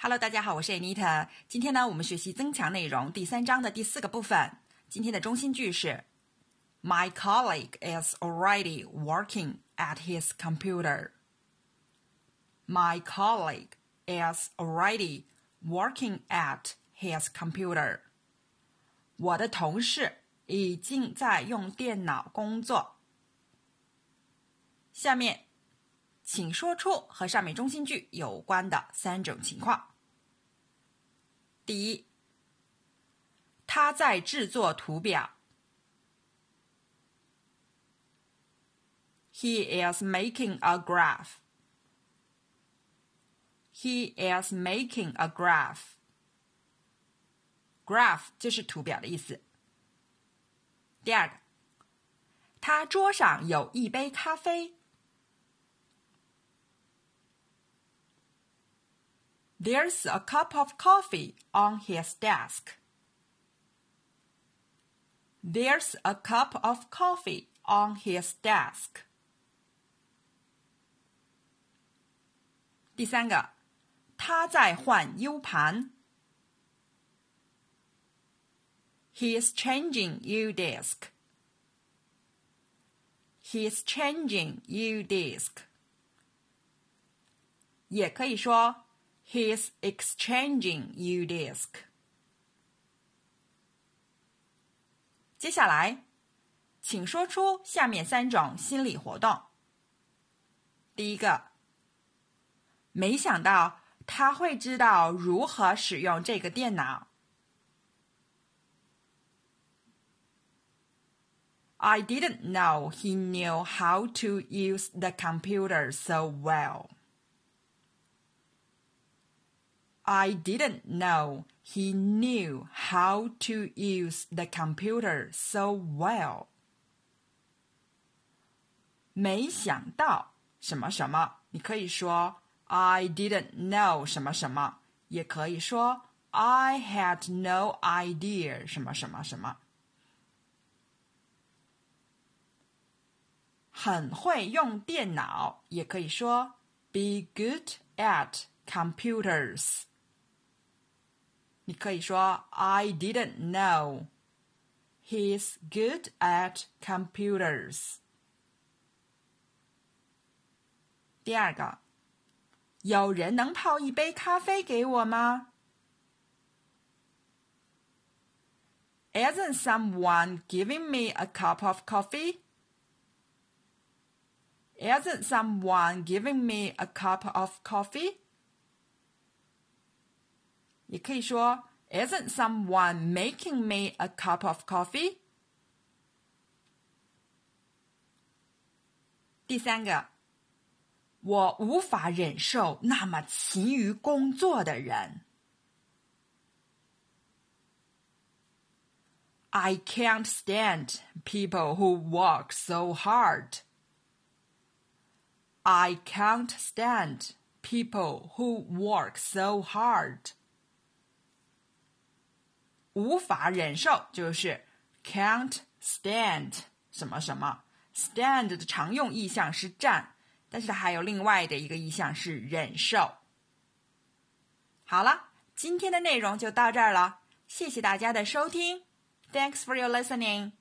Hello，大家好，我是 Anita。今天呢，我们学习增强内容第三章的第四个部分。今天的中心句是：My colleague is already working at his computer. My colleague is already working at his computer. 我的同事已经在用电脑工作。下面，请说出和上面中心句有关的三种情况。第一，他在制作图表。He is making a graph. He is making a graph. Graph 就是图表的意思。第二个，他桌上有一杯咖啡。There's a cup of coffee on his desk. There's a cup of coffee on his desk. 第三个，他在换 U 盘。He's changing U disk. He's changing U disk. 也可以说 He's exchanging U disk. 接下来，请说出下面三种心理活动。第一个，没想到他会知道如何使用这个电脑。I didn't know he knew how to use the computer so well. I didn't know he knew how to use the computer so well. 没想到什么什么，你可以说 I didn't know 什么什么，也可以说 I had no idea 什么什么什么。很会用电脑，也可以说 be good at computers。 你可以说 I didn't know. He's good at computers. 第二个，有人能泡一杯咖啡给我吗？Isn't someone giving me a cup of coffee? Isn't someone giving me a cup of coffee? 也可以说 Isn't someone making me a cup of coffee？第三个，我无法忍受那么勤于工作的人。I can't stand people who work so hard. I can't stand people who work so hard. 无法忍受就是 can't stand 什么什么 stand 的常用意象是站，但是它还有另外的一个意象是忍受。好了，今天的内容就到这儿了，谢谢大家的收听，Thanks for your listening。